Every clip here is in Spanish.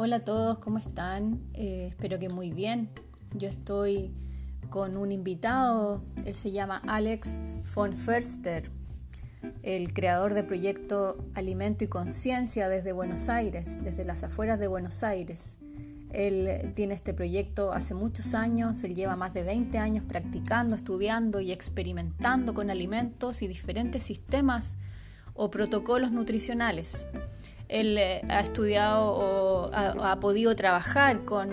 Hola a todos, ¿cómo están? Eh, espero que muy bien. Yo estoy con un invitado, él se llama Alex von Förster, el creador del proyecto Alimento y Conciencia desde Buenos Aires, desde las afueras de Buenos Aires. Él tiene este proyecto hace muchos años, él lleva más de 20 años practicando, estudiando y experimentando con alimentos y diferentes sistemas o protocolos nutricionales. Él eh, ha estudiado o ha, podido trabajar con,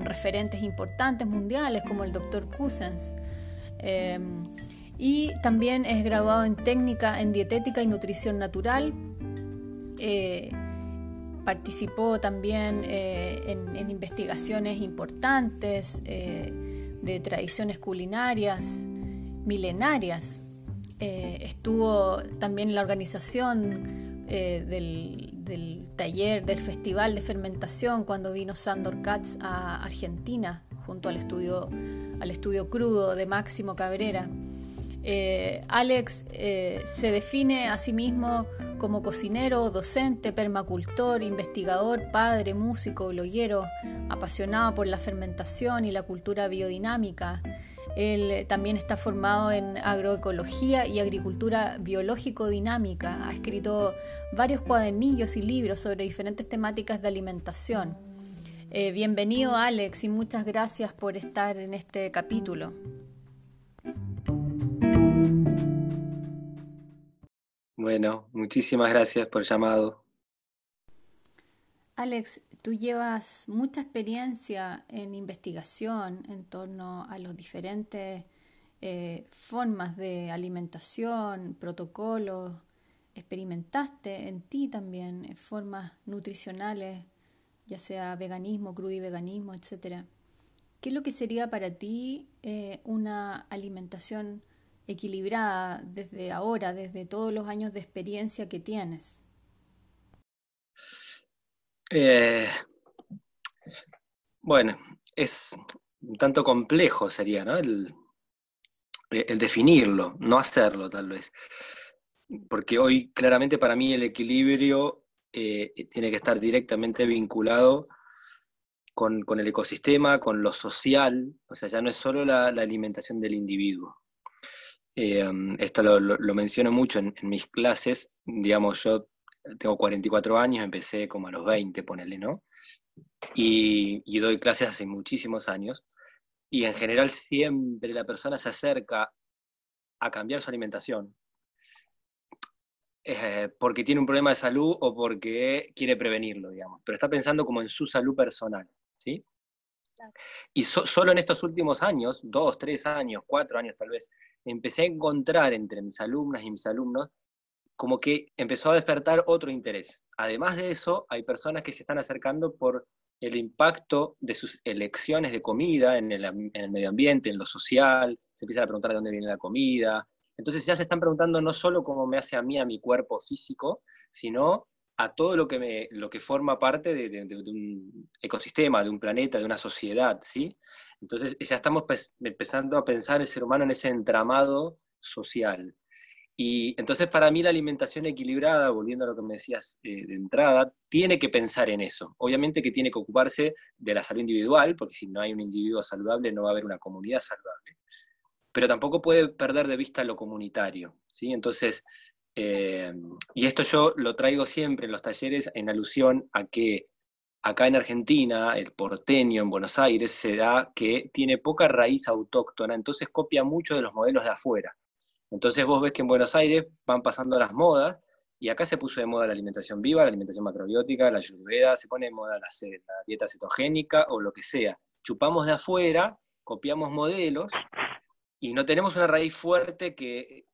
referentes importantes mundiales como el Dr. Cousens. Eh, y también es graduado en técnica en dietética y nutrición natural. Eh, participó también en, en, investigaciones importantes de tradiciones culinarias milenarias. estuvo también en la organización eh, del, taller, del festival de fermentación, cuando vino Sandor Katz a Argentina, junto al estudio, al estudio crudo de Máximo Cabrera. Eh, Alex eh, se define a sí mismo como cocinero, docente, permacultor, investigador, padre, músico, bloguero, apasionado por la fermentación y la cultura biodinámica. Él eh, también está formado en agroecología y agricultura biológico-dinámica. Ha escrito varios cuadernillos y libros sobre diferentes temáticas de alimentación. Eh, bienvenido Alex y muchas gracias por estar en este capítulo. Bueno, muchísimas gracias por el llamado. Alex, tú llevas mucha experiencia en investigación en torno a las diferentes eh, formas de alimentación, protocolos. Experimentaste en ti también eh, formas nutricionales, ya sea veganismo, crudo y veganismo, etc. ¿Qué es lo que sería para ti eh, una alimentación equilibrada desde ahora, desde todos los años de experiencia que tienes? Eh, bueno, es un tanto complejo sería, ¿no? El, definirlo, no hacerlo tal vez. Porque hoy claramente para mí el equilibrio eh, tiene que estar directamente vinculado con, el ecosistema, con lo social, o sea, ya no es solo la, alimentación del individuo. Eh, esto lo, menciono mucho en, en, mis clases, digamos, yo tengo 44 años, empecé como a los 20, ponele, ¿no? Y, doy clases hace muchísimos años. Y en general siempre la persona se acerca a cambiar su alimentación eh, porque tiene un problema de salud o porque quiere prevenirlo, digamos. Pero está pensando como en su salud personal, ¿sí? Y solo en estos últimos años, dos, tres años, cuatro años tal vez, empecé a encontrar entre mis alumnas y mis alumnos como que empezó a despertar otro interés. Además de eso, hay personas que se están acercando por el impacto de sus elecciones de comida en el, medio ambiente, en lo social, se empiezan a preguntar de dónde viene la comida. Entonces ya se están preguntando no solo cómo me hace a mí, a mi cuerpo físico, sino a todo lo que, lo que forma parte de, un ecosistema, de un planeta, de una sociedad, ¿sí? Entonces ya estamos empezando a pensar el ser humano en ese entramado social. Y entonces para mí la alimentación equilibrada, volviendo a lo que me decías eh, de entrada, tiene que pensar en eso. Obviamente que tiene que ocuparse de la salud individual, porque si no hay un individuo saludable no va a haber una comunidad saludable. Pero tampoco puede perder de vista lo comunitario. ¿sí? Entonces, eh, y esto yo lo traigo siempre en los talleres en alusión a que acá en Argentina, el porteño en Buenos Aires, se da que tiene poca raíz autóctona, entonces copia mucho de los modelos de afuera. Entonces vos ves que en Buenos Aires van pasando las modas, y acá se puso de moda la alimentación viva, la alimentación macrobiótica, la ayurveda, se pone de moda la, dieta cetogénica o lo que sea. Chupamos de afuera, copiamos modelos, y no tenemos una raíz fuerte que,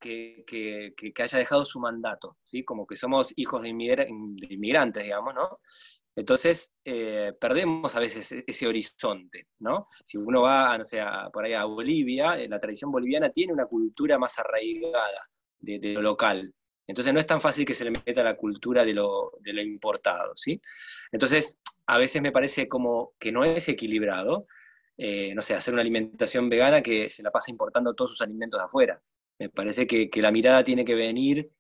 haya dejado su mandato, ¿sí? como que somos hijos de, inmigrantes, digamos, ¿no? Entonces, eh, perdemos a veces e-, ese horizonte, ¿no? Si uno va, no sé, por ahí a Bolivia, eh, la tradición boliviana tiene una cultura más arraigada de, lo local. Entonces no es tan fácil que se le meta la cultura de lo, importado, ¿sí? Entonces, a veces me parece como que no es equilibrado, eh, no sé, hacer una alimentación vegana que se la pasa importando todos sus alimentos de afuera. Me parece que la mirada tiene que venir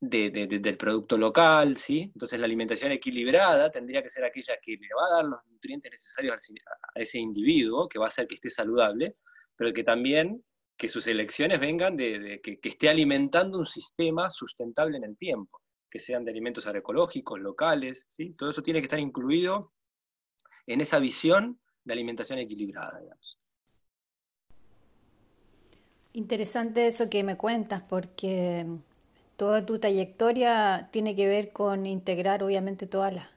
del producto local, ¿sí? Entonces la alimentación equilibrada tendría que ser aquella que le va a dar los nutrientes necesarios a ese individuo, que va a hacer que esté saludable, pero que también que sus elecciones vengan de, que, esté alimentando un sistema sustentable en el tiempo, que sean de alimentos agroecológicos, locales, ¿sí? Todo eso tiene que estar incluido en esa visión de alimentación equilibrada, digamos. Interesante eso que me cuentas, porque toda tu trayectoria tiene que ver con integrar obviamente todas las,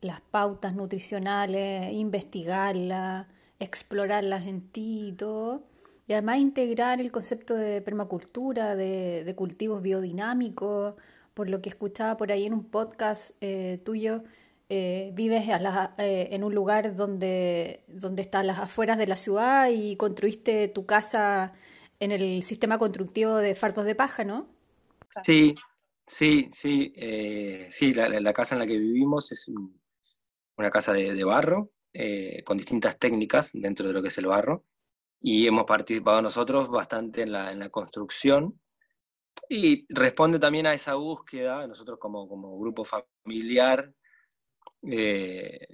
las pautas nutricionales, investigarlas, explorarlas en ti y todo. Y además integrar el concepto de permacultura, de, cultivos biodinámicos, por lo que escuchaba por ahí en un podcast eh, tuyo, eh, vives eh, en un lugar donde, donde están las afueras de la ciudad y construiste tu casa en el sistema constructivo de fardos de paja, ¿no? Sí, sí, sí. sí, la, casa en la que vivimos es una casa de barro, con distintas técnicas dentro de lo que es el barro y hemos participado nosotros bastante en la, en la construcción y responde también a esa búsqueda, nosotros como, como grupo familiar, eh,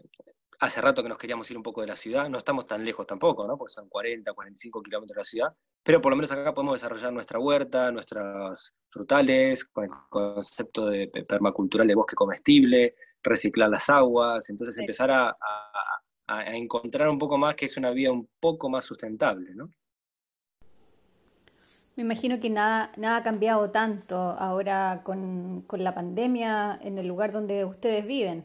hace rato que nos queríamos ir un poco de la ciudad, no estamos tan lejos tampoco, ¿no? porque son 40, 45 kilómetros de la ciudad, pero por lo menos acá podemos desarrollar nuestra huerta, nuestras frutales, con el concepto de permacultural de bosque comestible, reciclar las aguas, entonces empezar a, a, encontrar un poco más que es una vida un poco más sustentable, ¿no? Me imagino que nada, nada ha cambiado tanto ahora con, la pandemia en el lugar donde ustedes viven.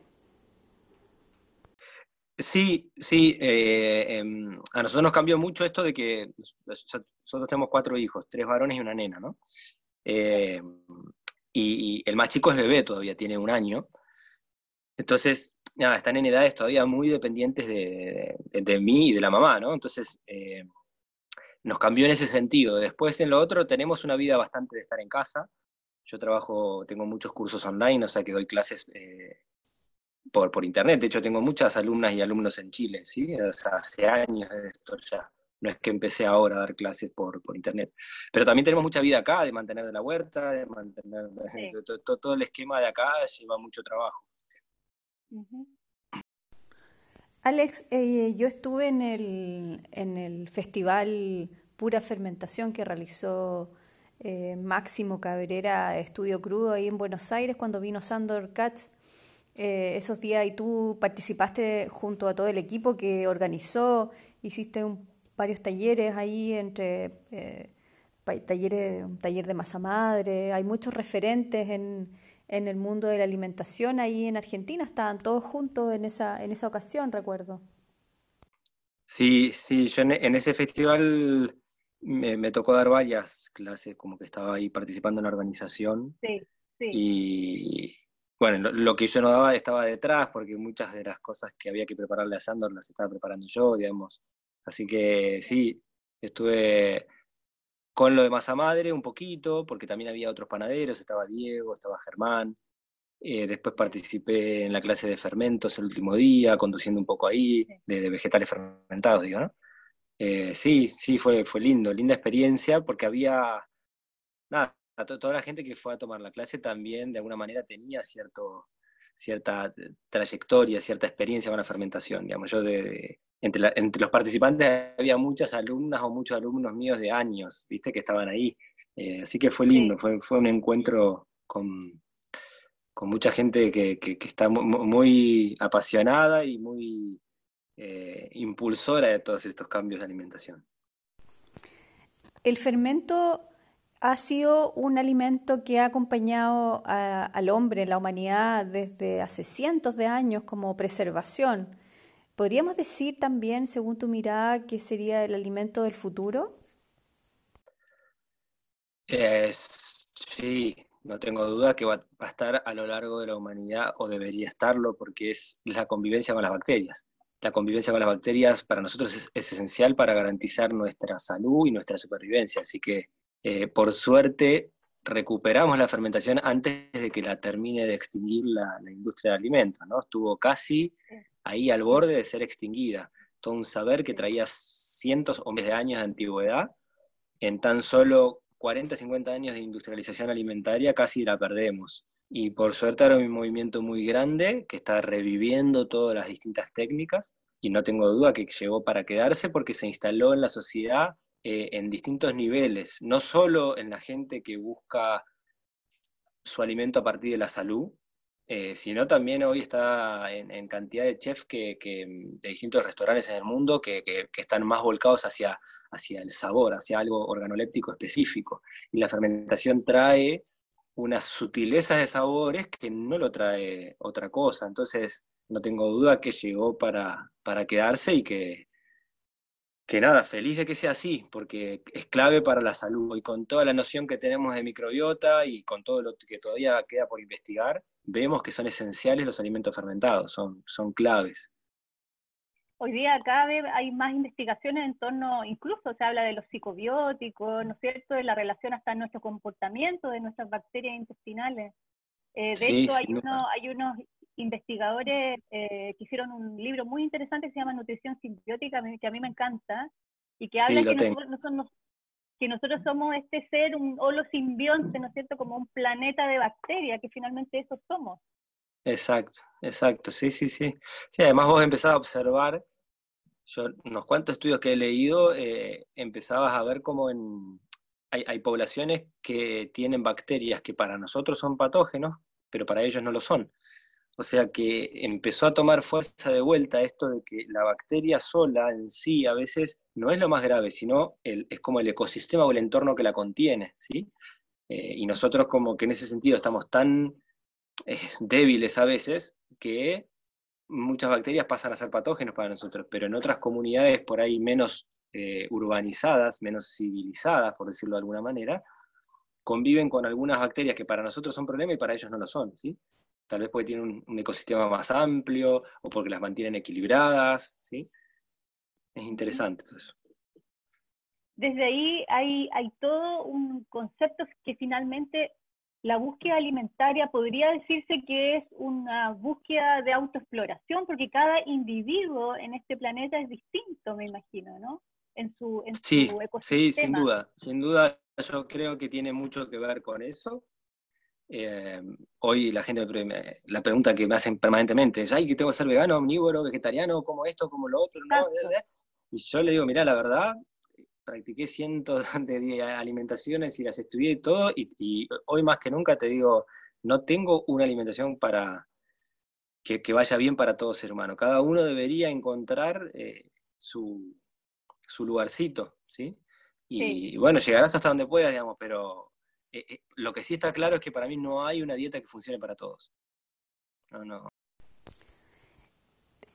Sí, sí. Eh, em, a nosotros nos cambió mucho esto de que nosotros tenemos cuatro hijos, tres varones y una nena, ¿no? Eh, y, el más chico es bebé todavía, tiene un año. Entonces, nada, están en edades todavía muy dependientes de, mí y de la mamá, ¿no? Entonces, eh, nos cambió en ese sentido. Después, en lo otro, tenemos una vida bastante de estar en casa. Yo trabajo, tengo muchos cursos online, o sea que doy clases por, por internet. De hecho, tengo muchas alumnas y alumnos en Chile, ¿sí? hace años de esto ya. No es que empecé ahora a dar clases por, por internet. Pero también tenemos mucha vida acá, de mantener de la huerta, de mantener... todo el esquema de acá lleva mucho trabajo. Alex, eh, yo estuve en el, en el festival Pura Fermentación que realizó eh, Máximo Cabrera Estudio Crudo ahí en Buenos Aires cuando vino Sandor Katz eh, esos días y tú participaste junto a todo el equipo que organizó, hiciste varios talleres ahí entre talleres, un taller de masa madre, hay muchos referentes en, en el mundo de la alimentación ahí en Argentina. Estaban todos juntos en esa, en esa ocasión, recuerdo. Sí, sí, yo en, ese festival me, tocó dar varias clases, como que estaba ahí participando en la organización. Sí, sí. Y bueno, lo, que yo no daba estaba detrás, porque muchas de las cosas que había que prepararle a Sandor las estaba preparando yo, digamos. Así que sí, estuve con lo de masa madre un poquito, porque también había otros panaderos, estaba Diego, estaba Germán. Eh, después participé en la clase de fermentos el último día, conduciendo un poco ahí, de, vegetales fermentados, digo, ¿no? Eh, sí, sí, fue, fue lindo, linda experiencia, porque había, nada, toda la gente que fue a tomar la clase también de alguna manera tenía cierto, cierta trayectoria, cierta experiencia con la fermentación. Digamos, yo de, entre, los participantes había muchas alumnas o muchos alumnos míos de años, viste, que estaban ahí. Eh, así que fue lindo, fue, fue un encuentro con, con mucha gente que, que, está muy, apasionada y muy eh, impulsora de todos estos cambios de alimentación. El fermento ha sido un alimento que ha acompañado al hombre, la humanidad, desde hace cientos de años como preservación. ¿Podríamos decir también, según tu mirada, que sería el alimento del futuro? sí, no tengo duda que va, a estar a lo largo de la humanidad o debería estarlo porque es la convivencia con las bacterias. La convivencia con las bacterias para nosotros es esencial para garantizar nuestra salud y nuestra supervivencia. Así que eh, por suerte, recuperamos la fermentación antes de que la termine de extinguir la, industria de alimentos, ¿no? Estuvo casi ahí al borde de ser extinguida. Todo un saber que traía cientos o miles de años de antigüedad, en tan solo 40, 50 años de industrialización alimentaria casi la perdemos. Y por suerte ahora hay un movimiento muy grande que está reviviendo todas las distintas técnicas y no tengo duda que llegó para quedarse porque se instaló en la sociedad eh, en distintos niveles, no solo en la gente que busca su alimento a partir de la salud, eh, sino también hoy está en, cantidad de chefs que, de distintos restaurantes en el mundo que, están más volcados hacia, hacia el sabor, hacia algo organoléptico específico. Y la fermentación trae unas sutilezas de sabores que no lo trae otra cosa. Entonces, no tengo duda que llegó para, para quedarse y que, que nada, feliz de que sea así, porque es clave para la salud. Y con toda la noción que tenemos de microbiota y con todo lo que todavía queda por investigar, vemos que son esenciales los alimentos fermentados, son, son claves. Hoy día cada vez hay más investigaciones en torno, incluso se habla de los psicobióticos, ¿no es cierto?, de la relación hasta nuestro comportamiento, de nuestras bacterias intestinales. Eh, de hecho, hay, uno, hay unos investigadores eh, que hicieron un libro muy interesante que se llama Nutrición Simbiótica, que a mí me encanta, y que habla que nosotros, que nosotros somos este ser, un holosimbionte, ¿no es cierto?, como un planeta de bacterias, que finalmente eso somos. Exacto, exacto, sí, sí, sí. Sí, además vos empezás a observar, yo unos cuantos estudios que he leído, eh, empezabas a ver cómo en, hay, hay poblaciones que tienen bacterias que para nosotros son patógenos, pero para ellos no lo son. O sea que empezó a tomar fuerza de vuelta esto de que la bacteria sola en sí a veces no es lo más grave, sino es como el ecosistema o el entorno que la contiene, ¿sí? Eh, y nosotros como que en ese sentido estamos tan eh, débiles a veces que muchas bacterias pasan a ser patógenos para nosotros, pero en otras comunidades por ahí menos eh, urbanizadas, menos civilizadas, por decirlo de alguna manera, conviven con algunas bacterias que para nosotros son problema y para ellos no lo son, ¿sí? Tal vez porque tienen un, ecosistema más amplio o porque las mantienen equilibradas, ¿sí? Es interesante todo eso. Desde ahí hay, hay todo un concepto que finalmente la búsqueda alimentaria podría decirse que es una búsqueda de autoexploración, porque cada individuo en este planeta es distinto, me imagino, ¿no? En su, en sí, Sí, sin duda, sin duda yo creo que tiene mucho que ver con eso. Eh, hoy la gente me, la pregunta que me hacen permanentemente es, ay, que tengo que ser vegano, omnívoro, vegetariano, como esto, como lo otro, ¿no? Y yo le digo, mira, la verdad, practiqué cientos de alimentaciones y las estudié y todo, y, hoy más que nunca te digo, no tengo una alimentación para que, vaya bien para todo ser humano. Cada uno debería encontrar eh, su, su, lugarcito, ¿sí? Y, y bueno, llegarás hasta donde puedas, digamos, pero eh, eh, lo que sí está claro es que para mí no hay una dieta que funcione para todos.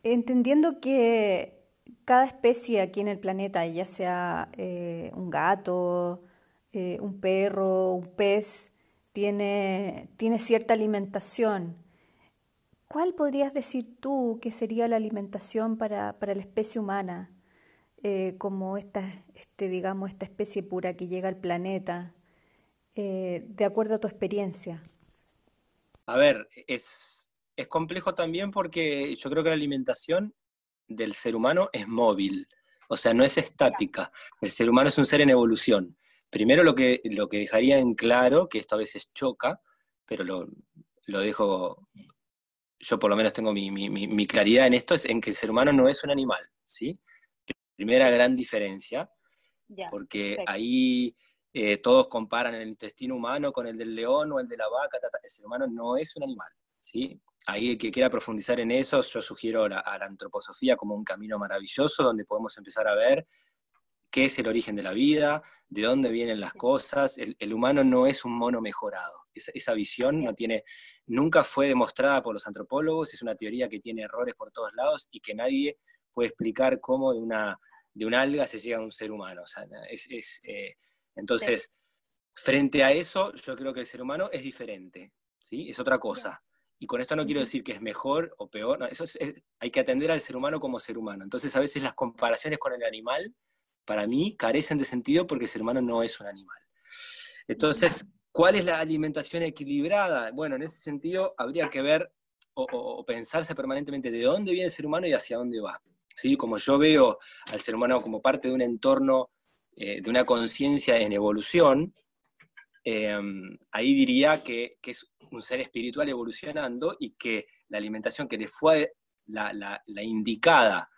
Entendiendo que cada especie aquí en el planeta, ya sea eh, un gato, un perro, un pez, tiene, tiene cierta alimentación. ¿Cuál podrías decir tú que sería la alimentación para, para la especie humana, como esta, este, digamos, esta especie pura que llega al planeta? Eh, de acuerdo a tu experiencia? A ver, es, es complejo también porque yo creo que la alimentación del ser humano es móvil, o sea, no es estática. El ser humano es un ser en evolución. Primero lo que, lo que dejaría en claro, que esto a veces choca, pero lo, lo dejo, yo por lo menos tengo mi, mi, claridad en esto, es en que el ser humano no es un animal, ¿sí? Primera gran diferencia, porque ahí eh, todos comparan el intestino humano con el del león o el de la vaca, el ser humano no es un animal, ¿sí? Ahí el que quiera profundizar en eso, yo sugiero la, a la antroposofía como un camino maravilloso donde podemos empezar a ver qué es el origen de la vida, de dónde vienen las cosas. El, humano no es un mono mejorado. esa visión no tiene, nunca fue demostrada por los antropólogos, es una teoría que tiene errores por todos lados y que nadie puede explicar cómo de una, de una alga se llega a un ser humano. Es, eh, entonces, frente a eso, yo creo que el ser humano es diferente, ¿sí? Es otra cosa. Y con esto no quiero decir que es mejor o peor, eso hay que atender al ser humano como ser humano. Entonces, a veces las comparaciones con el animal, para mí, carecen de sentido porque el ser humano no es un animal. Entonces, ¿cuál es la alimentación equilibrada? Bueno, en ese sentido, habría que ver o, pensarse permanentemente de dónde viene el ser humano y hacia dónde va. ¿Sí? Como yo veo al ser humano como parte de un entorno eh, de una conciencia en evolución, em, ahí diría que, es un ser espiritual evolucionando y que la alimentación que le fue la, indicada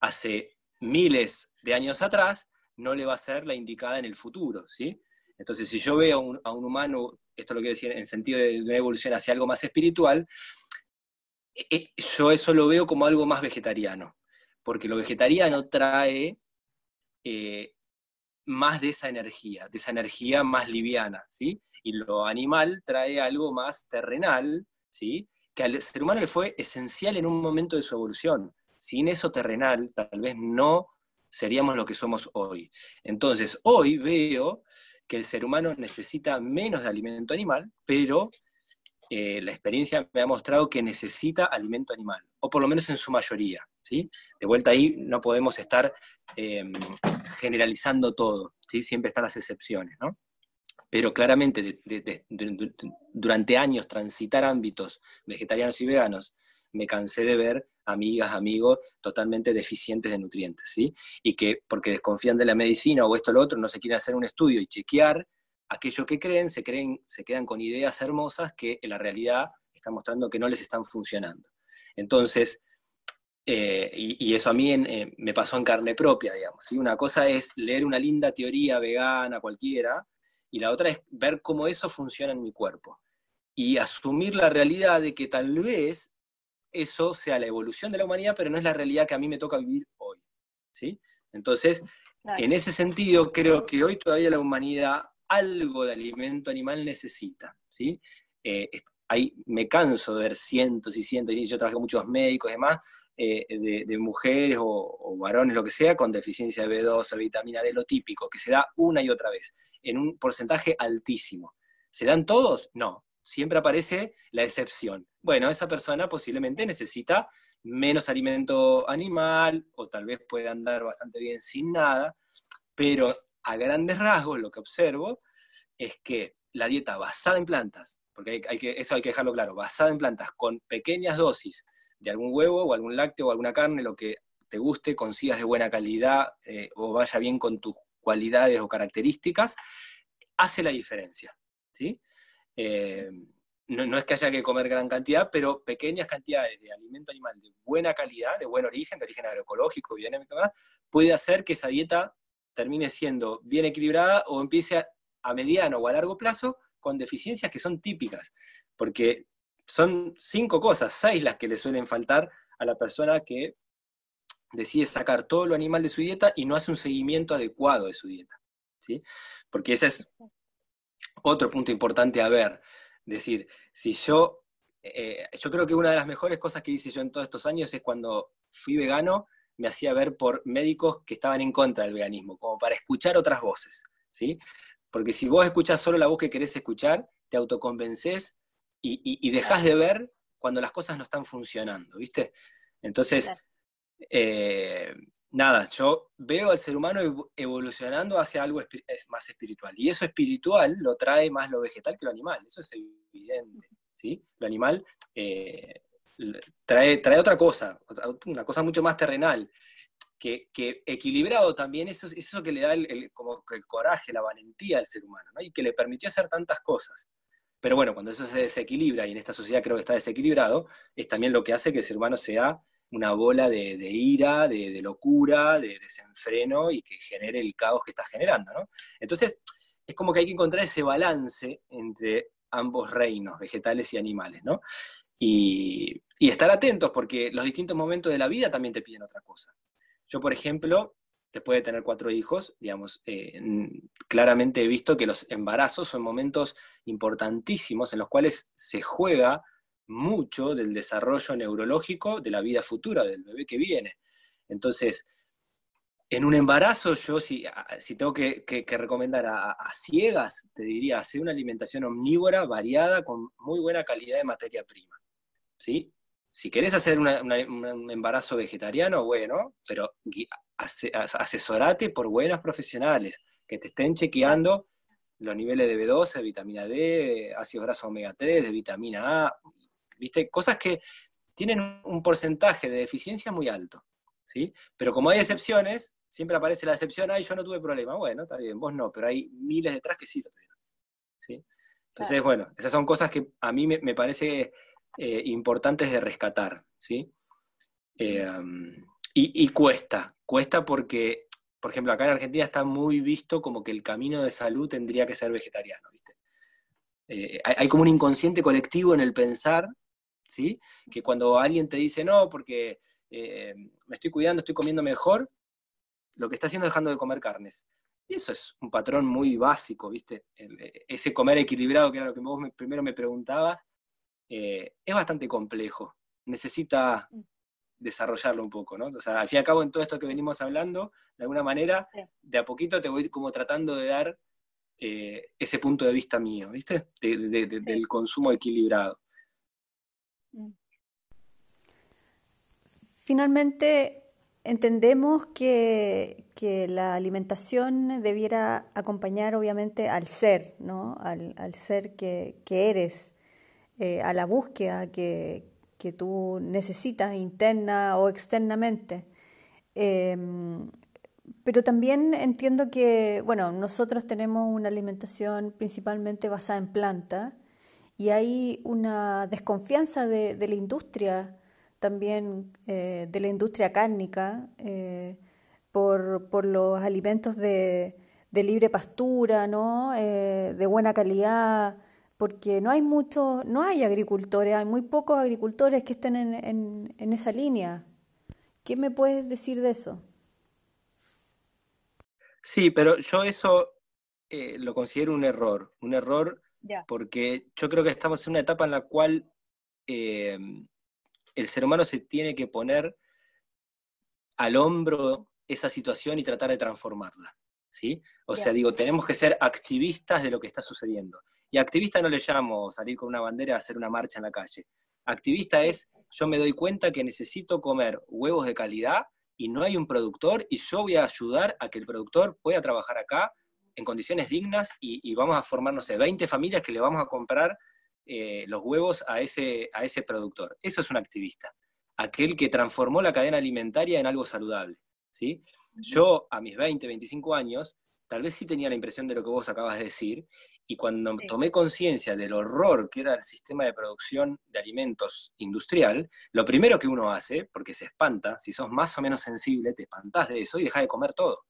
hace miles de años atrás, no le va a ser la indicada en el futuro, ¿sí? Entonces, si yo veo a un, humano, esto lo quiero decir en sentido de una evolución hacia algo más espiritual, e, e, yo eso lo veo como algo más vegetariano, porque lo vegetariano trae eh, más de esa energía, de esa energía más liviana, ¿sí? Y lo animal trae algo más terrenal, ¿sí? Que al ser humano le fue esencial en un momento de su evolución. Sin eso terrenal, tal vez no seríamos lo que somos hoy. Entonces, hoy veo que el ser humano necesita menos de alimento animal, pero eh, la experiencia me ha mostrado que necesita alimento animal, o por lo menos en su mayoría. ¿sí? De vuelta ahí no podemos estar em, generalizando todo, ¿sí? siempre están las excepciones. ¿no? Pero claramente durante años transitar ámbitos vegetarianos y veganos, me cansé de ver amigas, amigos totalmente deficientes de nutrientes, ¿sí? Y que porque desconfían de la medicina o esto o lo otro, no se quieren hacer un estudio y chequear aquello que creen, se, creen, se quedan con ideas hermosas que en la realidad están mostrando que no les están funcionando. Entonces, eh, y, eso a mí me pasó en carne propia, digamos. ¿sí? Una cosa es leer una linda teoría vegana cualquiera, y la otra es ver cómo eso funciona en mi cuerpo. Y asumir la realidad de que tal vez eso sea la evolución de la humanidad, pero no es la realidad que a mí me toca vivir hoy. ¿sí? Entonces, en ese sentido, creo que hoy todavía la humanidad algo de alimento animal necesita, ¿sí? Eh, ahí me canso de ver cientos y cientos, y yo trabajo con muchos médicos y demás, eh, de, mujeres o, varones, lo que sea, con deficiencia de B12, vitamina D, lo típico, que se da una y otra vez, en un porcentaje altísimo. ¿Se dan todos? No, siempre aparece la excepción. Bueno, esa persona posiblemente necesita menos alimento animal o tal vez puede andar bastante bien sin nada, pero a grandes rasgos lo que observo es que la dieta basada en plantas, porque hay, eso hay que dejarlo claro, basada en plantas con pequeñas dosis de algún huevo o algún lácteo o alguna carne, lo que te guste, consigas de buena calidad eh, o vaya bien con tus cualidades o características, hace la diferencia. ¿sí? Eh, no, es que haya que comer gran cantidad, pero pequeñas cantidades de alimento animal de buena calidad, de buen origen, de origen agroecológico, biodinámico, puede hacer que esa dieta termine siendo bien equilibrada o empiece a, mediano o a largo plazo con deficiencias que son típicas, porque son cinco cosas, seis las que le suelen faltar a la persona que decide sacar todo lo animal de su dieta y no hace un seguimiento adecuado de su dieta. ¿sí? Porque ese es otro punto importante a ver. Decir, si yo, eh, yo creo que una de las mejores cosas que hice yo en todos estos años es cuando fui vegano, me hacía ver por médicos que estaban en contra del veganismo, como para escuchar otras voces, ¿sí? Porque si vos escuchás solo la voz que querés escuchar, te autoconvences y, y, dejás de ver cuando las cosas no están funcionando, ¿viste? Entonces, eh, nada, yo veo al ser humano evolucionando hacia algo más espiritual. Y eso espiritual lo trae más lo vegetal que lo animal, eso es evidente, ¿sí? Lo animal... Eh, trae, trae otra cosa, una cosa mucho más terrenal, que, equilibrado también, eso es eso que le da el, como el coraje, la valentía al ser humano, y que le permitió hacer tantas cosas. Pero bueno, cuando eso se desequilibra, y en esta sociedad creo que está desequilibrado, es también lo que hace que el ser humano sea una bola de, ira, de, locura, de desenfreno y que genere el caos que está generando. Entonces, es como que hay que encontrar ese balance entre ambos reinos, vegetales y animales. ¿no? Y, estar atentos porque los distintos momentos de la vida también te piden otra cosa. Yo, por ejemplo, después de tener cuatro hijos, digamos, eh, claramente he visto que los embarazos son momentos importantísimos en los cuales se juega mucho del desarrollo neurológico de la vida futura del bebé que viene. Entonces, en un embarazo, yo si, tengo que, recomendar a, a, ciegas, te diría hacer una alimentación omnívora, variada, con muy buena calidad de materia prima. ¿sí? Si querés hacer un embarazo vegetariano, bueno, pero asesorate por buenas profesionales que te estén chequeando los niveles de B12, de vitamina D, ácidos grasos omega 3, de vitamina A, ¿viste? Cosas que tienen un porcentaje de deficiencia muy alto, ¿sí? Pero como hay excepciones, siempre aparece la excepción, ay, yo no tuve problema. Bueno, está bien, vos no, pero hay miles detrás que sí lo tuvieron. ¿sí? Entonces, bueno, esas son cosas que a mí me, parece eh, importantes de rescatar, ¿sí? Eh, y, cuesta, cuesta porque, por ejemplo, acá en Argentina está muy visto como que el camino de salud tendría que ser vegetariano, ¿viste? Eh, hay, como un inconsciente colectivo en el pensar, ¿sí? Que cuando alguien te dice, no, porque me estoy cuidando, estoy comiendo mejor, lo que está haciendo es dejando de comer carnes. Y eso es un patrón muy básico, ¿viste? Ese comer equilibrado, que era lo que vos primero me preguntabas, eh, es bastante complejo. Necesita mm. desarrollarlo un poco, ¿no? O sea, al fin y al cabo, en todo esto que venimos hablando, de alguna manera, de a poquito te voy como tratando de dar eh, ese punto de vista mío, ¿viste? Del consumo equilibrado. Mm. Finalmente, entendemos que, la alimentación debiera acompañar obviamente al ser, ¿no? al, ser que, eres, eh, a la búsqueda que, tú necesitas interna o externamente. Em, pero también entiendo que, bueno, nosotros tenemos una alimentación principalmente basada en planta y hay una desconfianza de la industria también eh, de la industria cárnica eh, por, los alimentos de, libre pastura, ¿no? De buena calidad, porque no hay mucho, no hay agricultores, hay muy pocos agricultores que estén en, en, esa línea. ¿Qué me puedes decir de eso? Sí, pero yo eso lo considero un error, un error porque yo creo que estamos en una etapa en la cual el ser humano se tiene que poner al hombro esa situación y tratar de transformarla. ¿sí? O sea, digo, tenemos que ser activistas de lo que está sucediendo. Y activista no le llamo salir con una bandera a hacer una marcha en la calle. Activista es, yo me doy cuenta que necesito comer huevos de calidad y no hay un productor y yo voy a ayudar a que el productor pueda trabajar acá en condiciones dignas y, vamos a formar, no sé, 20 familias que le vamos a comprar eh, los huevos a ese, a ese productor. Eso es un activista, aquel que transformó la cadena alimentaria en algo saludable. ¿sí? Yo a mis 20, 25 años, tal vez sí tenía la impresión de lo que vos acabas de decir, y cuando tomé conciencia del horror que era el sistema de producción de alimentos industrial, lo primero que uno hace, porque se espanta, si sos más o menos sensible, te espantás de eso y dejas de comer todo.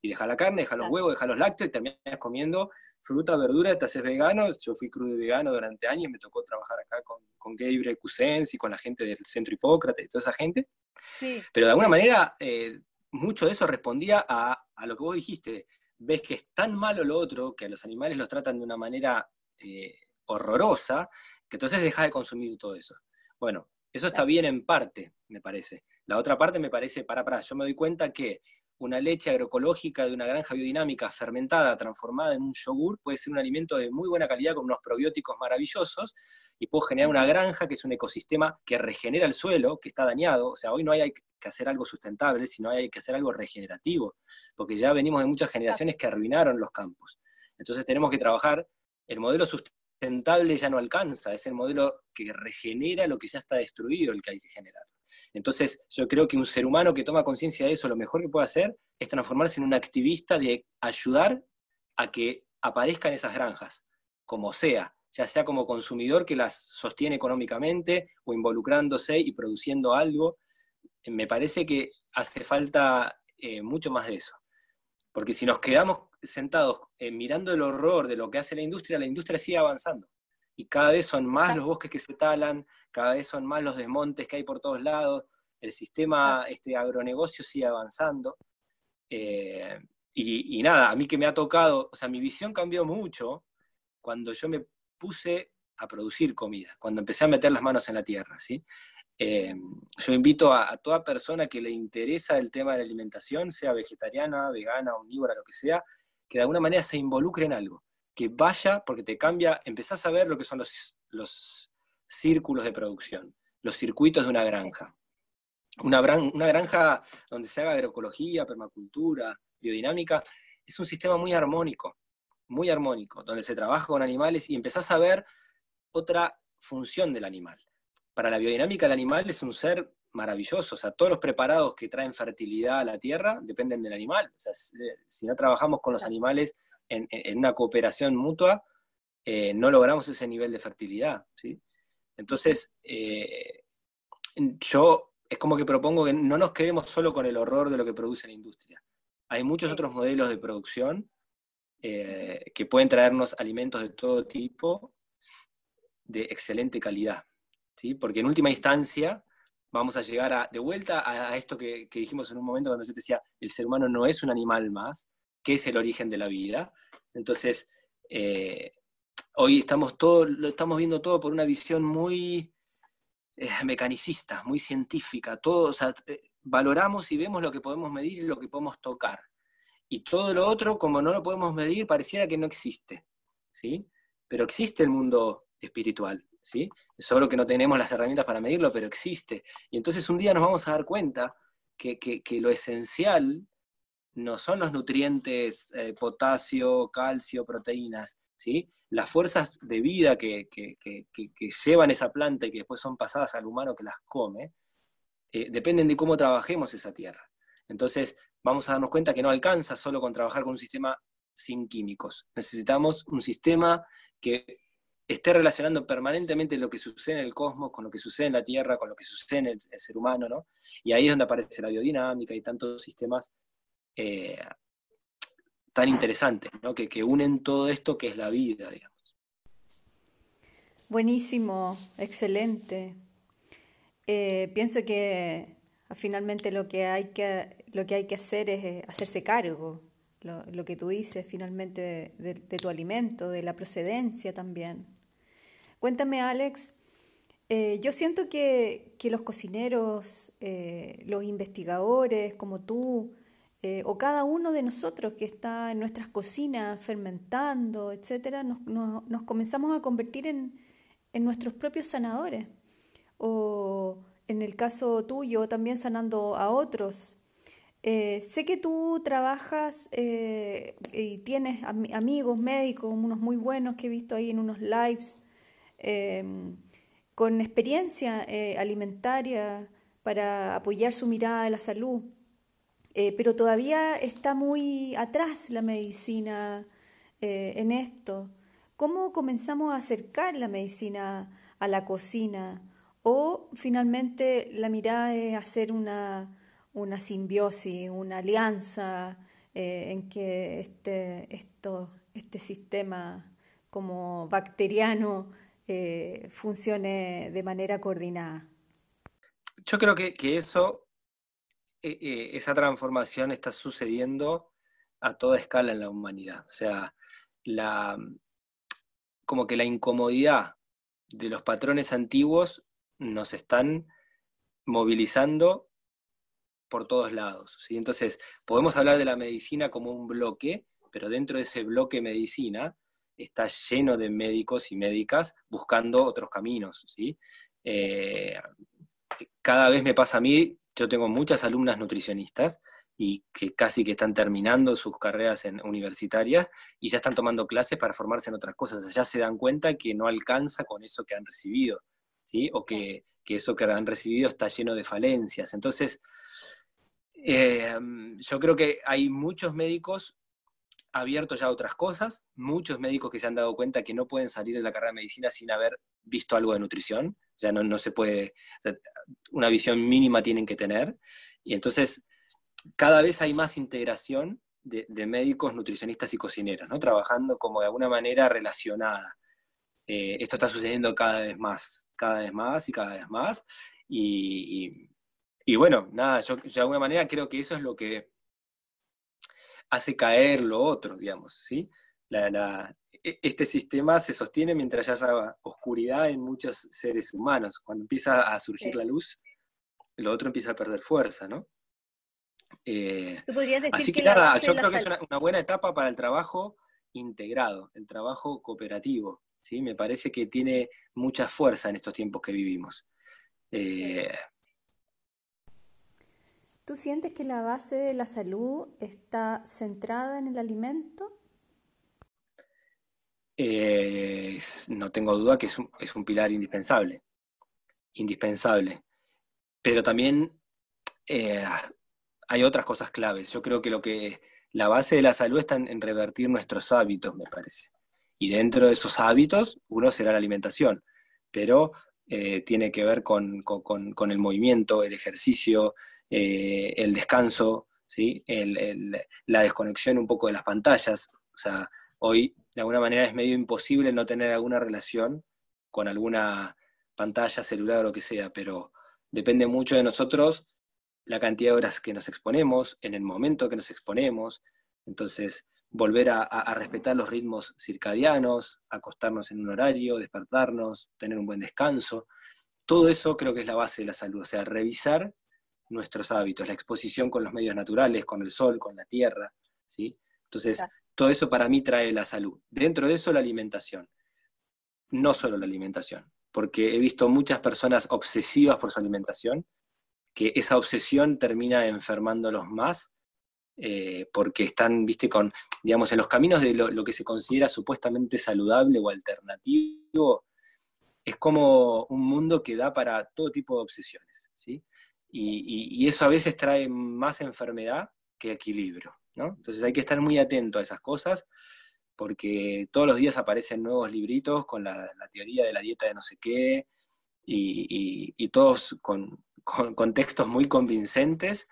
Y deja la carne, deja los huevos, deja los lácteos y terminas comiendo fruta, verdura, te haces vegano. Yo fui crudo y vegano durante años, me tocó trabajar acá con, con Gabriel Cusens y con la gente del Centro Hipócrates y toda esa gente. Pero de alguna manera, eh, mucho de eso respondía a, a, lo que vos dijiste. Ves que es tan malo lo otro, que a los animales los tratan de una manera eh, horrorosa, que entonces dejas de consumir todo eso. Bueno, eso está bien en parte, me parece. La otra parte me parece, para, para, yo me doy cuenta que una leche agroecológica de una granja biodinámica fermentada, transformada en un yogur, puede ser un alimento de muy buena calidad con unos probióticos maravillosos y puedo generar una granja que es un ecosistema que regenera el suelo, que está dañado. O sea, hoy no hay que hacer algo sustentable, sino hay que hacer algo regenerativo, porque ya venimos de muchas generaciones que arruinaron los campos. Entonces tenemos que trabajar, el modelo sustentable ya no alcanza, es el modelo que regenera lo que ya está destruido el que hay que generar. Entonces, yo creo que un ser humano que toma conciencia de eso, lo mejor que puede hacer es transformarse en un activista de ayudar a que aparezcan esas granjas, como sea, ya sea como consumidor que las sostiene económicamente o involucrándose y produciendo algo. Me parece que hace falta eh, mucho más de eso. Porque si nos quedamos sentados eh, mirando el horror de lo que hace la industria, la industria sigue avanzando y cada vez son más los bosques que se talan, cada vez son más los desmontes que hay por todos lados, el sistema este, agronegocio sigue avanzando. Eh, y, nada, a mí que me ha tocado, o sea, mi visión cambió mucho cuando yo me puse a producir comida, cuando empecé a meter las manos en la tierra, ¿sí? Eh, yo invito a, a, toda persona que le interesa el tema de la alimentación, sea vegetariana, vegana, omnívora, lo que sea, que de alguna manera se involucre en algo que vaya, porque te cambia, empezás a ver lo que son los, los círculos de producción, los circuitos de una granja. Una, una granja donde se haga agroecología, permacultura, biodinámica, es un sistema muy armónico, muy armónico, donde se trabaja con animales y empezás a ver otra función del animal. Para la biodinámica el animal es un ser maravilloso, o sea, todos los preparados que traen fertilidad a la tierra dependen del animal. O sea, si no trabajamos con los animales en, una cooperación mutua, eh, no logramos ese nivel de fertilidad. ¿sí? Entonces, eh, yo es como que propongo que no nos quedemos solo con el horror de lo que produce la industria. Hay muchos otros modelos de producción eh, que pueden traernos alimentos de todo tipo de excelente calidad. ¿sí? Porque en última instancia vamos a llegar a, de vuelta a, esto que, dijimos en un momento cuando yo te decía, el ser humano no es un animal más, que es el origen de la vida. Entonces, eh, hoy estamos, todo, lo estamos viendo todo por una visión muy eh, mecanicista, muy científica. Todo, eh, valoramos y vemos lo que podemos medir y lo que podemos tocar. Y todo lo otro, como no lo podemos medir, pareciera que no existe. ¿sí? Pero existe el mundo espiritual. ¿sí? Solo que no tenemos las herramientas para medirlo, pero existe. Y entonces un día nos vamos a dar cuenta que, lo esencial no son los nutrientes, eh, potasio, calcio, proteínas, ¿sí? Las fuerzas de vida que, llevan esa planta y que después son pasadas al humano que las come, eh, dependen de cómo trabajemos esa tierra. Entonces, vamos a darnos cuenta que no alcanza solo con trabajar con un sistema sin químicos. Necesitamos un sistema que esté relacionando permanentemente lo que sucede en el cosmos con lo que sucede en la Tierra, con lo que sucede en el, ser humano, ¿no? Y ahí es donde aparece la biodinámica y tantos sistemas eh, tan interesantes, ¿no? Que, que, unen todo esto que es la vida, digamos. Buenísimo, excelente. Eh, pienso que finalmente lo que hay que, lo que, hay que hacer es eh, hacerse cargo, lo, que tú dices finalmente de, tu alimento, de la procedencia también. Cuéntame, Alex, yo siento que, los cocineros, los investigadores como tú, eh, o cada uno de nosotros que está en nuestras cocinas fermentando, etcétera, nos, comenzamos a convertir en, nuestros propios sanadores. O en el caso tuyo, también sanando a otros. sé que tú trabajas y tienes amigos médicos, unos muy buenos que he visto ahí en unos lives Em, con experiencia eh, alimentaria para apoyar su mirada de la salud. Eh, pero todavía está muy atrás la medicina eh, en esto. ¿Cómo comenzamos a acercar la medicina a la cocina? O finalmente la mirada es hacer una, una simbiosis, una alianza en que este, esto, este sistema como bacteriano eh, funcione de manera coordinada. Yo creo que, eso, eh, eh, esa transformación está sucediendo a toda escala en la humanidad. O sea, la, como que la incomodidad de los patrones antiguos nos están movilizando por todos lados. ¿sí? Entonces, podemos hablar de la medicina como un bloque, pero dentro de ese bloque medicina está lleno de médicos y médicas buscando otros caminos, ¿sí? Eh, cada vez me pasa a mí, yo tengo muchas alumnas nutricionistas y que casi que están terminando sus carreras universitarias y ya están tomando clases para formarse en otras cosas. Ya se dan cuenta que no alcanza con eso que han recibido, ¿sí? O que, eso que han recibido está lleno de falencias. Entonces, eh, yo creo que hay muchos médicos abierto ya a otras cosas, muchos médicos que se han dado cuenta que no pueden salir de la carrera de medicina sin haber visto algo de nutrición, ya no, no se puede, una visión mínima tienen que tener, y entonces cada vez hay más integración de, médicos, nutricionistas y cocineros, ¿no? trabajando como de alguna manera relacionada. Eh, esto está sucediendo cada vez más, cada vez más y cada vez más, y, y, bueno, nada, yo de alguna manera creo que eso es lo que hace caer lo otro, digamos, ¿sí? La, este sistema se sostiene mientras haya oscuridad en muchos seres humanos. Cuando empieza a surgir la luz, lo otro empieza a perder fuerza, ¿no? Eh, así que, nada, yo creo que es una, buena etapa para el trabajo integrado, el trabajo cooperativo. ¿sí? Me parece que tiene mucha fuerza en estos tiempos que vivimos. Eh, ¿Tú sientes que la base de la salud está centrada en el alimento? No tengo duda que es un, pilar indispensable, indispensable. Pero también eh, hay otras cosas claves. Yo creo que lo que la base de la salud está en, revertir nuestros hábitos, me parece. Y dentro de esos hábitos, uno será la alimentación, pero eh, tiene que ver con, el movimiento, el ejercicio, eh, el descanso, ¿sí? la desconexión un poco de las pantallas. O sea, hoy de alguna manera es medio imposible no tener alguna relación con alguna pantalla, celular o lo que sea, pero depende mucho de nosotros la cantidad de horas que nos exponemos, en el momento que nos exponemos. Entonces, volver a, respetar los ritmos circadianos, acostarnos en un horario, despertarnos, tener un buen descanso. Todo eso creo que es la base de la salud, o sea, revisar nuestros hábitos, la exposición con los medios naturales, con el sol, con la tierra, ¿sí? Entonces, todo eso para mí trae la salud. Dentro de eso, la alimentación. No solo la alimentación, porque he visto muchas personas obsesivas por su alimentación, que esa obsesión termina enfermándolos más eh, porque están, viste, con, digamos, en los caminos de lo, que se considera supuestamente saludable o alternativo, es como un mundo que da para todo tipo de obsesiones, ¿sí? Y, eso a veces trae más enfermedad que equilibrio, Entonces hay que estar muy atento a esas cosas, porque todos los días aparecen nuevos libritos con la, teoría de la dieta de no sé qué, y, todos con, con, textos muy convincentes,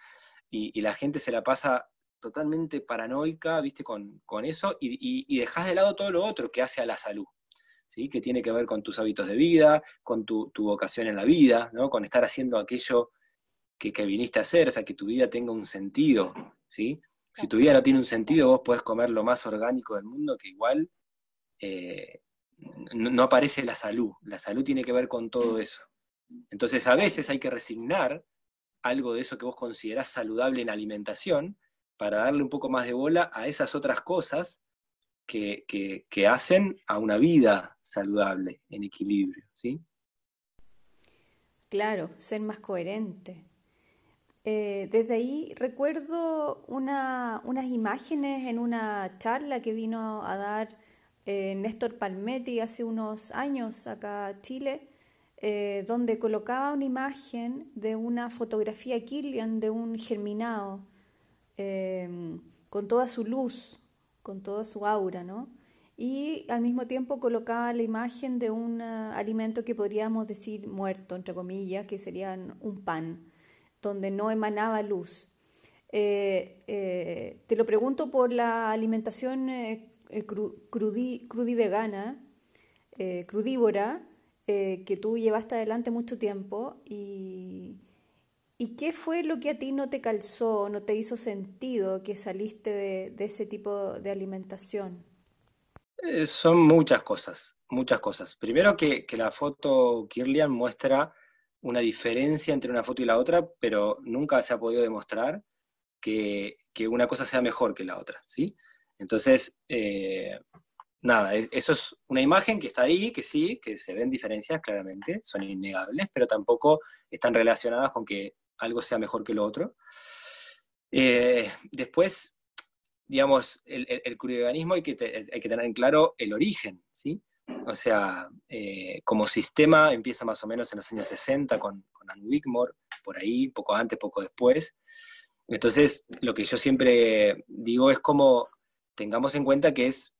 y, la gente se la pasa totalmente paranoica, viste, con, eso, y, dejas de lado todo lo otro que hace a la salud, ¿sí? Que tiene que ver con tus hábitos de vida, con tu, vocación en la vida, ¿no? Con estar haciendo aquello que, viniste a hacer, o sea, que tu vida tenga un sentido, ¿sí? Si tu vida no tiene un sentido, vos podés comer lo más orgánico del mundo, que igual eh, no, aparece la salud. La salud tiene que ver con todo eso. Entonces, a veces hay que resignar algo de eso que vos considerás saludable en alimentación para darle un poco más de bola a esas otras cosas que, hacen a una vida saludable, en equilibrio, ¿sí? Claro, ser más coherente. Eh, desde ahí recuerdo unas imágenes en una charla que vino a dar eh, Néstor Palmetti hace unos años acá a Chile, eh, donde colocaba una imagen de una fotografía Killian de un germinado Em, con toda su luz, con toda su aura, ¿no? Y al mismo tiempo colocaba la imagen de un alimento que podríamos decir muerto, entre comillas, que sería un pan, donde no emanaba luz. Eh, eh, te lo pregunto por la alimentación eh, crudi, crudivegana, crudívora, que tú llevaste adelante mucho tiempo y, ¿Y qué fue lo que a ti no te calzó, no te hizo sentido que saliste de, ese tipo de alimentación? Eh, son muchas cosas, muchas cosas. Primero que, la foto Kirlian muestra una diferencia entre una foto y la otra, pero nunca se ha podido demostrar que, una cosa sea mejor que la otra, ¿sí? Entonces, eh, nada, eso es una imagen que está ahí, que sí, que se ven diferencias claramente, son innegables, pero tampoco están relacionadas con que algo sea mejor que lo otro. Eh, después, digamos, el, el, hay que, hay que tener en claro el origen, ¿sí? O sea, eh, como sistema empieza más o menos en los años 60 con, con Anne Wigmore, por ahí, poco antes, poco después. Entonces, lo que yo siempre digo es como tengamos en cuenta que es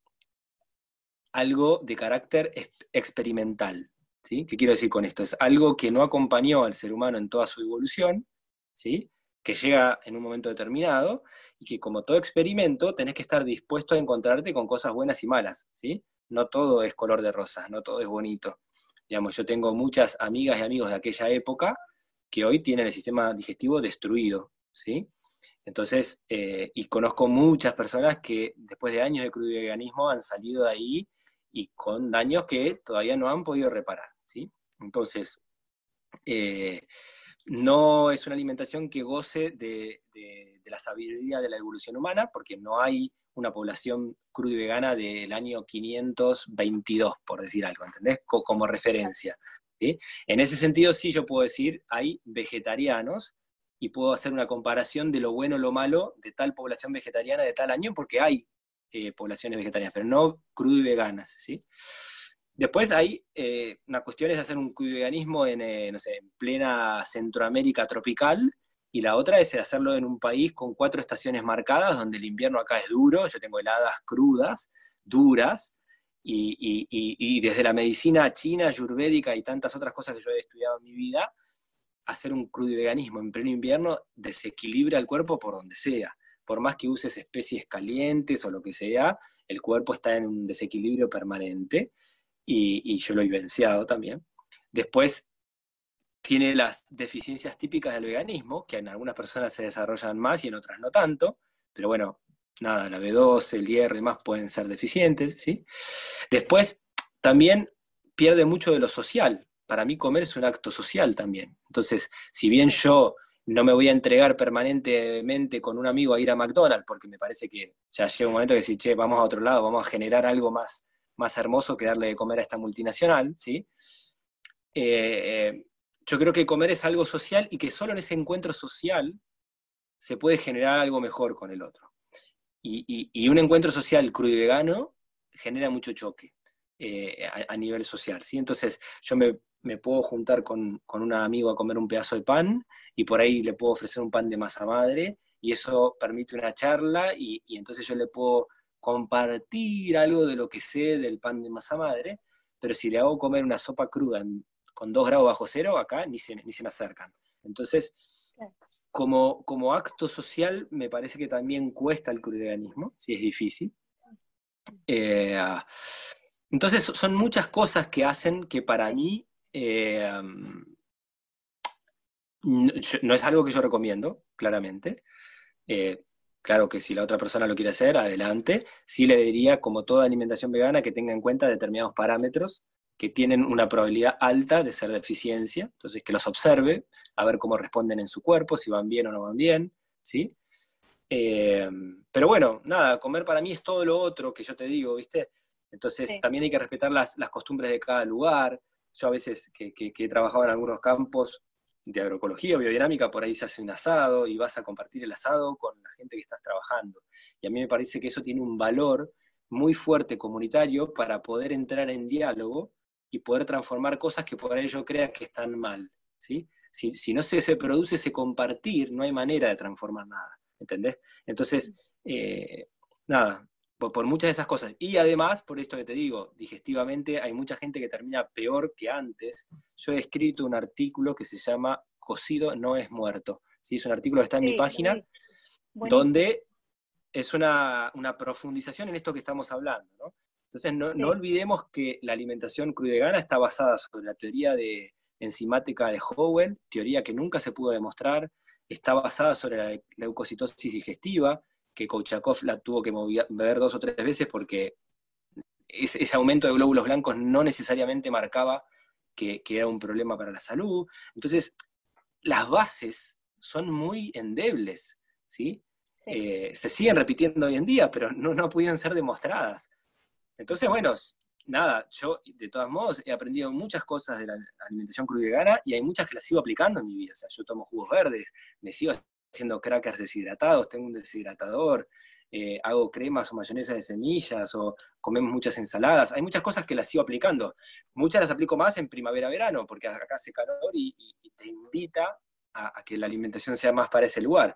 algo de carácter experimental, ¿Qué quiero decir con esto? Es algo que no acompañó al ser humano en toda su evolución, ¿sí? que llega en un momento determinado y que como todo experimento tenés que estar dispuesto a encontrarte con cosas buenas y malas. ¿sí? No todo es color de rosas, no todo es bonito. Digamos, yo tengo muchas amigas y amigos de aquella época que hoy tienen el sistema digestivo destruido. ¿sí? Entonces, eh, y conozco muchas personas que después de años de crudo han salido de ahí y con daños que todavía no han podido reparar. ¿sí? Entonces, eh, no es una alimentación que goce de, la sabiduría de la evolución humana, porque no hay una población cruda y vegana del año 522, por decir algo, ¿entendés? como referencia. En ese sentido, sí yo puedo decir, hay vegetarianos y puedo hacer una comparación de lo bueno o lo malo de tal población vegetariana de tal año, porque hay eh, poblaciones vegetarianas, pero no crudo y veganas, ¿sí? Después hay eh, una cuestión es hacer un veganismo en, eh, no sé, en plena Centroamérica tropical, y la otra es hacerlo en un país con cuatro estaciones marcadas, donde el invierno acá es duro, yo tengo heladas crudas, duras, y, desde la medicina china, ayurvédica y tantas otras cosas que yo he estudiado en mi vida, hacer un crudiveganismo en pleno invierno desequilibra el cuerpo por donde sea. Por más que uses especies calientes o lo que sea, el cuerpo está en un desequilibrio permanente y, yo lo he vivenciado también. Después tiene las deficiencias típicas del veganismo, que en algunas personas se desarrollan más y en otras no tanto, pero bueno, nada, la B12, el hierro y demás pueden ser deficientes, ¿sí? Después, también pierde mucho de lo social. Para mí comer es un acto social también. Entonces, si bien yo no me voy a entregar permanentemente con un amigo a ir a McDonald's, porque me parece que ya llega un momento que decir, che, vamos a otro lado, vamos a generar algo más, más hermoso que darle de comer a esta multinacional, ¿sí? Eh, eh, yo creo que comer es algo social y que solo en ese encuentro social se puede generar algo mejor con el otro. Y, un encuentro social crudo y vegano genera mucho choque eh, a, nivel social, ¿sí? Entonces yo me, puedo juntar con, un amigo a comer un pedazo de pan y por ahí le puedo ofrecer un pan de masa madre y eso permite una charla y, entonces yo le puedo compartir algo de lo que sé del pan de masa madre, pero si le hago comer una sopa cruda con 2 grados bajo cero, acá ni se, ni se me acercan. Entonces, como, como acto social me parece que también cuesta el crudiganismo, si es difícil. Eh, entonces son muchas cosas que hacen que para mí eh, no, es algo que yo recomiendo, claramente. Eh, claro que si la otra persona lo quiere hacer, adelante. Sí le diría, como toda alimentación vegana, que tenga en cuenta determinados parámetros que tienen una probabilidad alta de ser deficiencia, entonces que los observe, a ver cómo responden en su cuerpo, si van bien o no van bien, ¿sí? Eh, pero bueno, nada, comer para mí es todo lo otro que yo te digo, ¿viste? Entonces también hay que respetar las, costumbres de cada lugar. Yo a veces que, he trabajado en algunos campos de agroecología o biodinámica, por ahí se hace un asado y vas a compartir el asado con la gente que estás trabajando. Y a mí me parece que eso tiene un valor muy fuerte comunitario para poder entrar en diálogo y poder transformar cosas que por ahí yo crea que están mal. ¿sí? Si, no se, produce ese compartir, no hay manera de transformar nada. ¿Entendés? Entonces, eh, nada, por, muchas de esas cosas. Y además, por esto que te digo, digestivamente hay mucha gente que termina peor que antes. Yo he escrito un artículo que se llama Cocido no es muerto. ¿sí? Es un artículo que está en mi página, donde es una, una, profundización en esto que estamos hablando. ¿no? Entonces, no, olvidemos que la alimentación crudegana está basada sobre la teoría de enzimática de Howell, teoría que nunca se pudo demostrar, está basada sobre la leucocitosis digestiva, que Kouchakov la tuvo que ver dos o tres veces porque ese, aumento de glóbulos blancos no necesariamente marcaba que, era un problema para la salud. Entonces, las bases son muy endebles, ¿sí? Eh, se siguen repitiendo hoy en día, pero no, no pudieron ser demostradas. Entonces, bueno, nada, yo de todos modos he aprendido muchas cosas de la alimentación cruda y y hay muchas que las sigo aplicando en mi vida. O sea, yo tomo jugos verdes, me sigo haciendo crackers deshidratados, tengo un deshidratador, eh, hago cremas o mayonesa de semillas o comemos muchas ensaladas. Hay muchas cosas que las sigo aplicando. Muchas las aplico más en primavera-verano porque acá hace calor y, te invita a, que la alimentación sea más para ese lugar.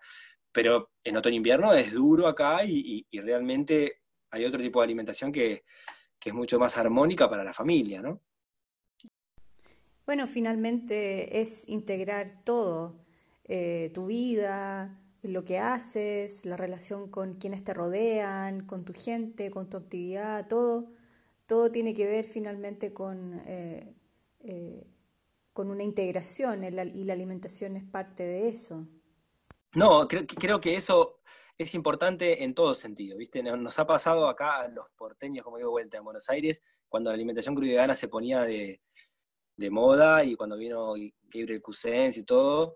Pero en otoño-invierno es duro acá y realmente hay otro tipo de alimentación que, es mucho más armónica para la familia, ¿no? Bueno, finalmente es integrar todo, eh, tu vida, lo que haces, la relación con quienes te rodean, con tu gente, con tu actividad, todo, todo tiene que ver finalmente con, eh, eh, con una integración y la alimentación es parte de eso. No, creo, creo que eso es importante en todo sentido, ¿viste? Nos ha pasado acá a los porteños, como digo, vuelta en Buenos Aires, cuando la alimentación crudivegana se ponía de, moda y cuando vino Gabriel Cousens y todo,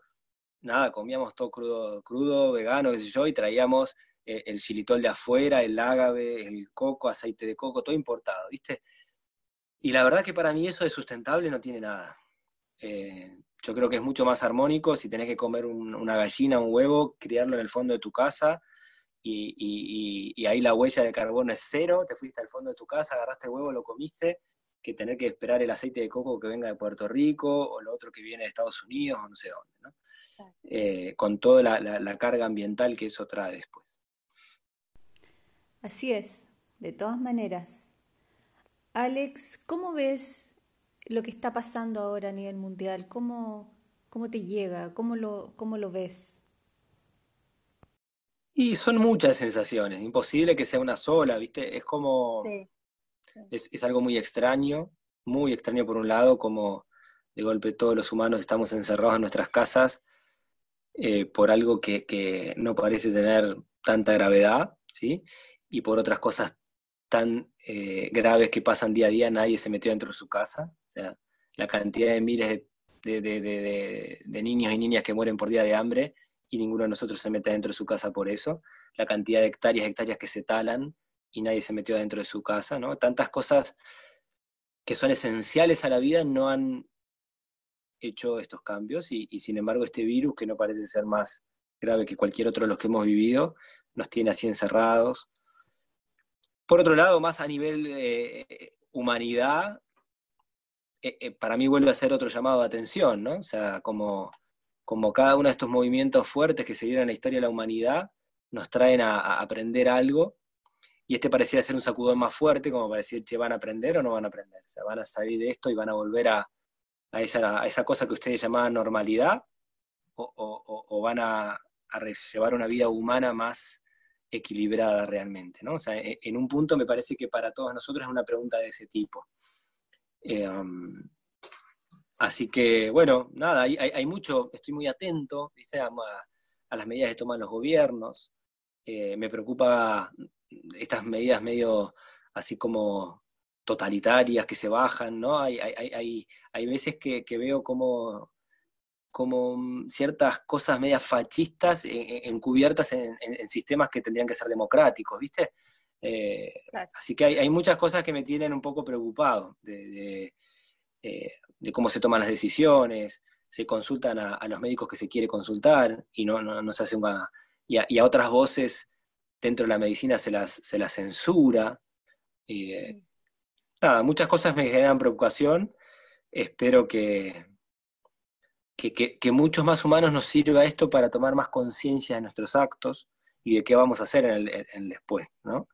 nada, comíamos todo crudo, crudo, vegano, qué sé yo, y traíamos eh, el xilitol de afuera, el ágave, el coco, aceite de coco, todo importado, ¿viste? Y la verdad que para mí eso de sustentable no tiene nada. Eh, yo creo que es mucho más armónico si tenés que comer una gallina, un huevo, criarlo en el fondo de tu casa y, ahí la huella de carbono es cero, te fuiste al fondo de tu casa, agarraste el huevo, lo comiste, que tener que esperar el aceite de coco que venga de Puerto Rico o lo otro que viene de Estados Unidos o no sé dónde, ¿no? Eh, con toda la, carga ambiental que eso trae después. Así es, de todas maneras. Alex, ¿cómo ves lo que está pasando ahora a nivel mundial? ¿Cómo, cómo te llega? ¿Cómo lo, cómo lo ves? Y son muchas sensaciones, imposible que sea una sola, ¿viste? Es como... Es, es, algo muy extraño, muy extraño por un lado, como de golpe todos los humanos estamos encerrados en nuestras casas eh, por algo que, que, no parece tener tanta gravedad, ¿sí? Y por otras cosas tan eh, graves que pasan día a día, nadie se metió dentro de su casa. O sea, la cantidad de miles de, de, de, de niños y niñas que mueren por día de hambre y ninguno de nosotros se mete dentro de su casa por eso. La cantidad de hectáreas, hectáreas que se talan y nadie se metió dentro de su casa, ¿no? Tantas cosas que son esenciales a la vida no han hecho estos cambios y, sin embargo este virus, que no parece ser más grave que cualquier otro de los que hemos vivido, nos tiene así encerrados. Por otro lado, más a nivel eh, humanidad, eh, eh, para mí vuelve a ser otro llamado de atención, ¿no? O sea, como, como cada uno de estos movimientos fuertes que se dieron en la historia de la humanidad nos traen a, aprender algo y este parecía ser un sacudón más fuerte, como para decir, che, ¿van a aprender o no van a aprender? O sea, ¿van a salir de esto y van a volver a, esa, cosa que ustedes llamaban normalidad? ¿O, van a, llevar una vida humana más equilibrada realmente? ¿no? O sea, e, en un punto me parece que para todos nosotros es una pregunta de ese tipo. Um, así que, bueno, nada, hay, hay, mucho, estoy muy atento ¿viste? A, a, las medidas que toman los gobiernos. Eh, me preocupa estas medidas medio así como totalitarias que se bajan, ¿no? Hay, hay, hay, hay veces que, que, veo como, como ciertas cosas medias fascistas encubiertas en, en, en, sistemas que tendrían que ser democráticos, ¿viste? Eh, claro. Así que hay, hay, muchas cosas que me tienen un poco preocupado de, de, eh, de cómo se toman las decisiones, se consultan a, a, los médicos que se quiere consultar y no, no, no se hace una... Y a, y a otras voces dentro de la medicina se las, se las censura. Eh, nada, muchas cosas me generan preocupación. Espero que, que, que, que, muchos más humanos nos sirva esto para tomar más conciencia de nuestros actos y de qué vamos a hacer en el, en el después, ¿no?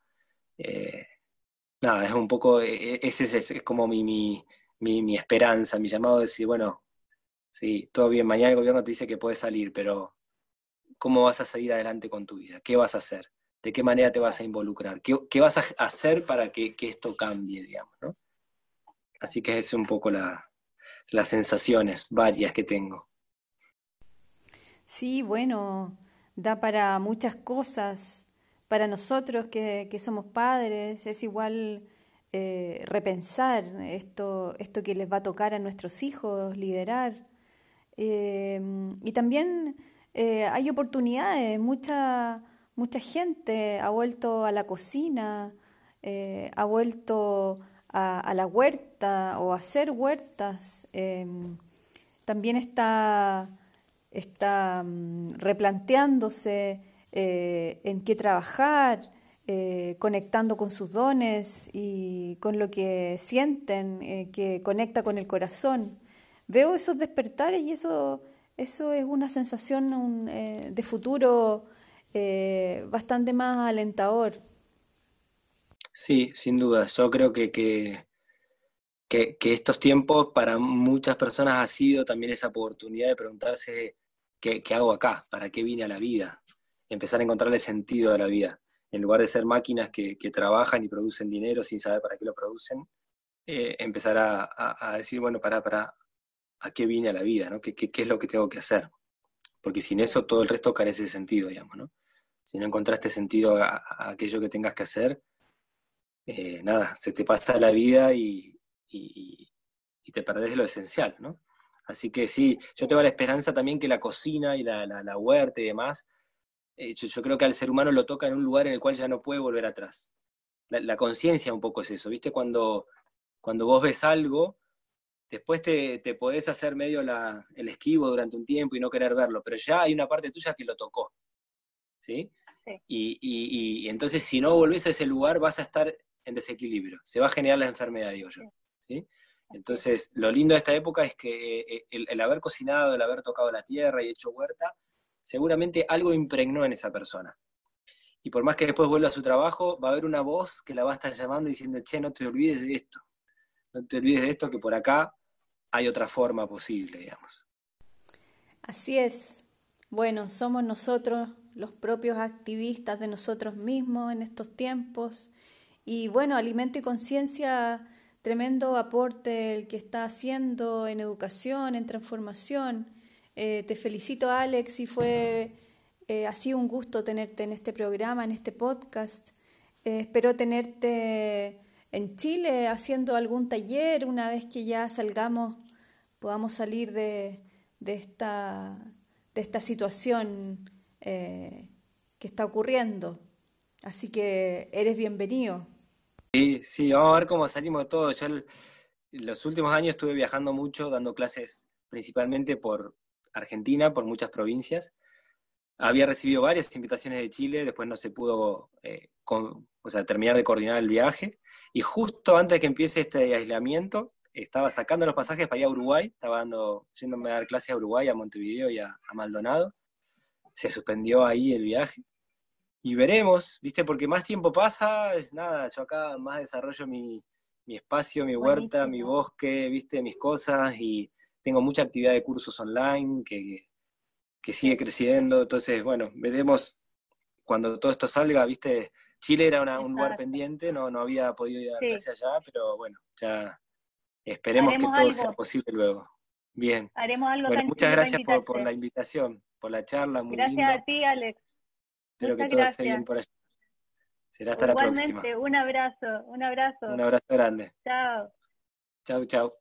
Eh, nada, es un poco, e, e, ese es, es, es como mi, mi, mi, esperanza, mi llamado de decir, bueno, sí, todo bien, mañana el gobierno te dice que puedes salir, pero ¿cómo vas a seguir adelante con tu vida? ¿Qué vas a hacer? de qué manera te vas a involucrar, qué, vas a hacer para que, esto cambie, digamos. Así que es un poco la, las sensaciones varias que tengo. Sí, bueno, da para muchas cosas. Para nosotros que, que somos padres es igual eh, repensar esto, esto que les va a tocar a nuestros hijos, liderar. Eh, y también eh, hay oportunidades, mucha Mucha gente ha vuelto a la cocina, ha vuelto a, la huerta o a hacer huertas. También está, está um, replanteándose en qué trabajar, eh, conectando con sus dones y con lo que sienten, eh, que conecta con el corazón. Veo esos despertares y eso, eso es una sensación un, de futuro eh, bastante más alentador. Sí, sin duda. Yo creo que, que, que, que, estos tiempos para muchas personas ha sido también esa oportunidad de preguntarse qué, qué hago acá, para qué vine a la vida, empezar a encontrarle sentido a la vida. En lugar de ser máquinas que, que trabajan y producen dinero sin saber para qué lo producen, eh, empezar a, a, decir, bueno, para, para, ¿a qué vine a la vida? ¿no? ¿Qué, qué, ¿Qué es lo que tengo que hacer? Porque sin eso todo el resto carece de sentido, digamos, ¿no? si no encontraste sentido a, aquello que tengas que hacer, eh, nada, se te pasa la vida y, y, te perdés lo esencial, ¿no? Así que sí, yo tengo la esperanza también que la cocina y la, la, la huerta y demás, eh, yo, yo, creo que al ser humano lo toca en un lugar en el cual ya no puede volver atrás. La, la conciencia un poco es eso, ¿viste? Cuando, cuando vos ves algo, después te, te podés hacer medio la, el esquivo durante un tiempo y no querer verlo, pero ya hay una parte tuya que lo tocó. ¿sí? sí. Y, y, y, entonces si no volvés a ese lugar vas a estar en desequilibrio, se va a generar la enfermedad, digo yo, ¿sí? Entonces, lo lindo de esta época es que eh, el, el, haber cocinado, el haber tocado la tierra y hecho huerta, seguramente algo impregnó en esa persona. Y por más que después vuelva a su trabajo, va a haber una voz que la va a estar llamando diciendo, che, no te olvides de esto, no te olvides de esto, que por acá hay otra forma posible, digamos. Así es. Bueno, somos nosotros los propios activistas de nosotros mismos en estos tiempos. Y bueno, Alimento y Conciencia, tremendo aporte el que está haciendo en educación, en transformación. Eh, te felicito, Alex, y fue eh, así un gusto tenerte en este programa, en este podcast. Eh, espero tenerte en Chile haciendo algún taller una vez que ya salgamos, podamos salir de, de, esta, de esta situación eh, que está ocurriendo. Así que eres bienvenido. Sí, sí, vamos a ver cómo salimos de todo. Yo en los últimos años estuve viajando mucho, dando clases principalmente por Argentina, por muchas provincias. Había recibido varias invitaciones de Chile, después no se pudo eh, o sea, terminar de coordinar el viaje. Y justo antes de que empiece este aislamiento, estaba sacando los pasajes para ir a Uruguay, estaba dando, yéndome a dar clases a Uruguay, a Montevideo y a, Maldonado. Se suspendió ahí el viaje. Y veremos, ¿viste? Porque más tiempo pasa, es nada, yo acá más desarrollo mi, espacio, mi huerta, mi bosque, ¿viste? Mis cosas y tengo mucha actividad de cursos online que, que sigue creciendo. Entonces, bueno, veremos cuando todo esto salga, ¿viste? Chile era un lugar pendiente, no, no había podido ir a clase allá, pero bueno, ya esperemos que todo sea posible luego. Bien. Haremos algo bueno, muchas gracias por, la invitación, por la charla. Muy gracias a ti, Alex. Espero que todo esté bien por allá. Será hasta la próxima. un abrazo, un abrazo. Un abrazo grande. Chao. Chao, chao.